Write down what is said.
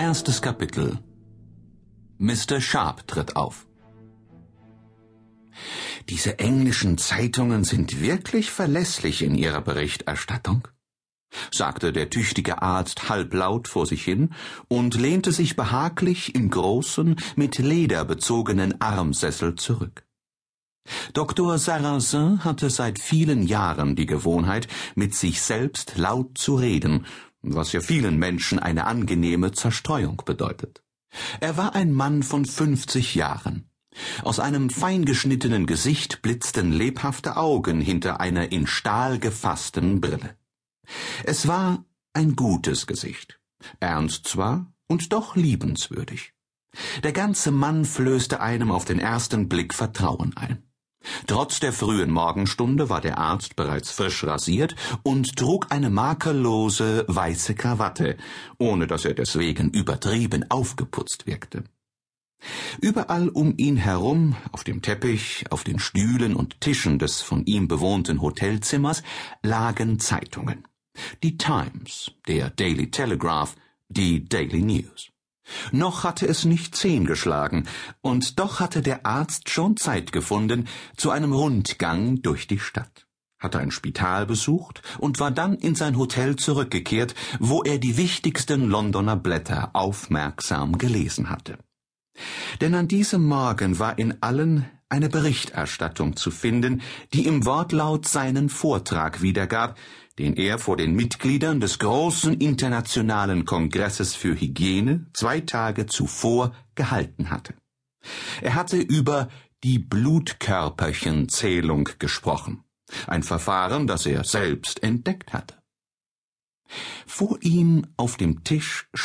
Erstes Kapitel Mr. Sharp tritt auf. Diese englischen Zeitungen sind wirklich verlässlich in ihrer Berichterstattung, sagte der tüchtige Arzt halblaut vor sich hin und lehnte sich behaglich im großen, mit Leder bezogenen Armsessel zurück. Dr. Sarrazin hatte seit vielen Jahren die Gewohnheit, mit sich selbst laut zu reden, was ja vielen Menschen eine angenehme Zerstreuung bedeutet. Er war ein Mann von fünfzig Jahren. Aus einem feingeschnittenen Gesicht blitzten lebhafte Augen hinter einer in Stahl gefassten Brille. Es war ein gutes Gesicht, ernst zwar und doch liebenswürdig. Der ganze Mann flößte einem auf den ersten Blick Vertrauen ein. Trotz der frühen Morgenstunde war der Arzt bereits frisch rasiert und trug eine makellose weiße Krawatte, ohne dass er deswegen übertrieben aufgeputzt wirkte. Überall um ihn herum, auf dem Teppich, auf den Stühlen und Tischen des von ihm bewohnten Hotelzimmers, lagen Zeitungen. Die Times, der Daily Telegraph, die Daily News. Noch hatte es nicht zehn geschlagen, und doch hatte der Arzt schon Zeit gefunden zu einem Rundgang durch die Stadt, hatte ein Spital besucht und war dann in sein Hotel zurückgekehrt, wo er die wichtigsten Londoner Blätter aufmerksam gelesen hatte. Denn an diesem Morgen war in allen eine Berichterstattung zu finden, die im Wortlaut seinen Vortrag wiedergab, den er vor den Mitgliedern des großen internationalen Kongresses für Hygiene zwei Tage zuvor gehalten hatte. Er hatte über die Blutkörperchenzählung gesprochen, ein Verfahren, das er selbst entdeckt hatte. Vor ihm auf dem Tisch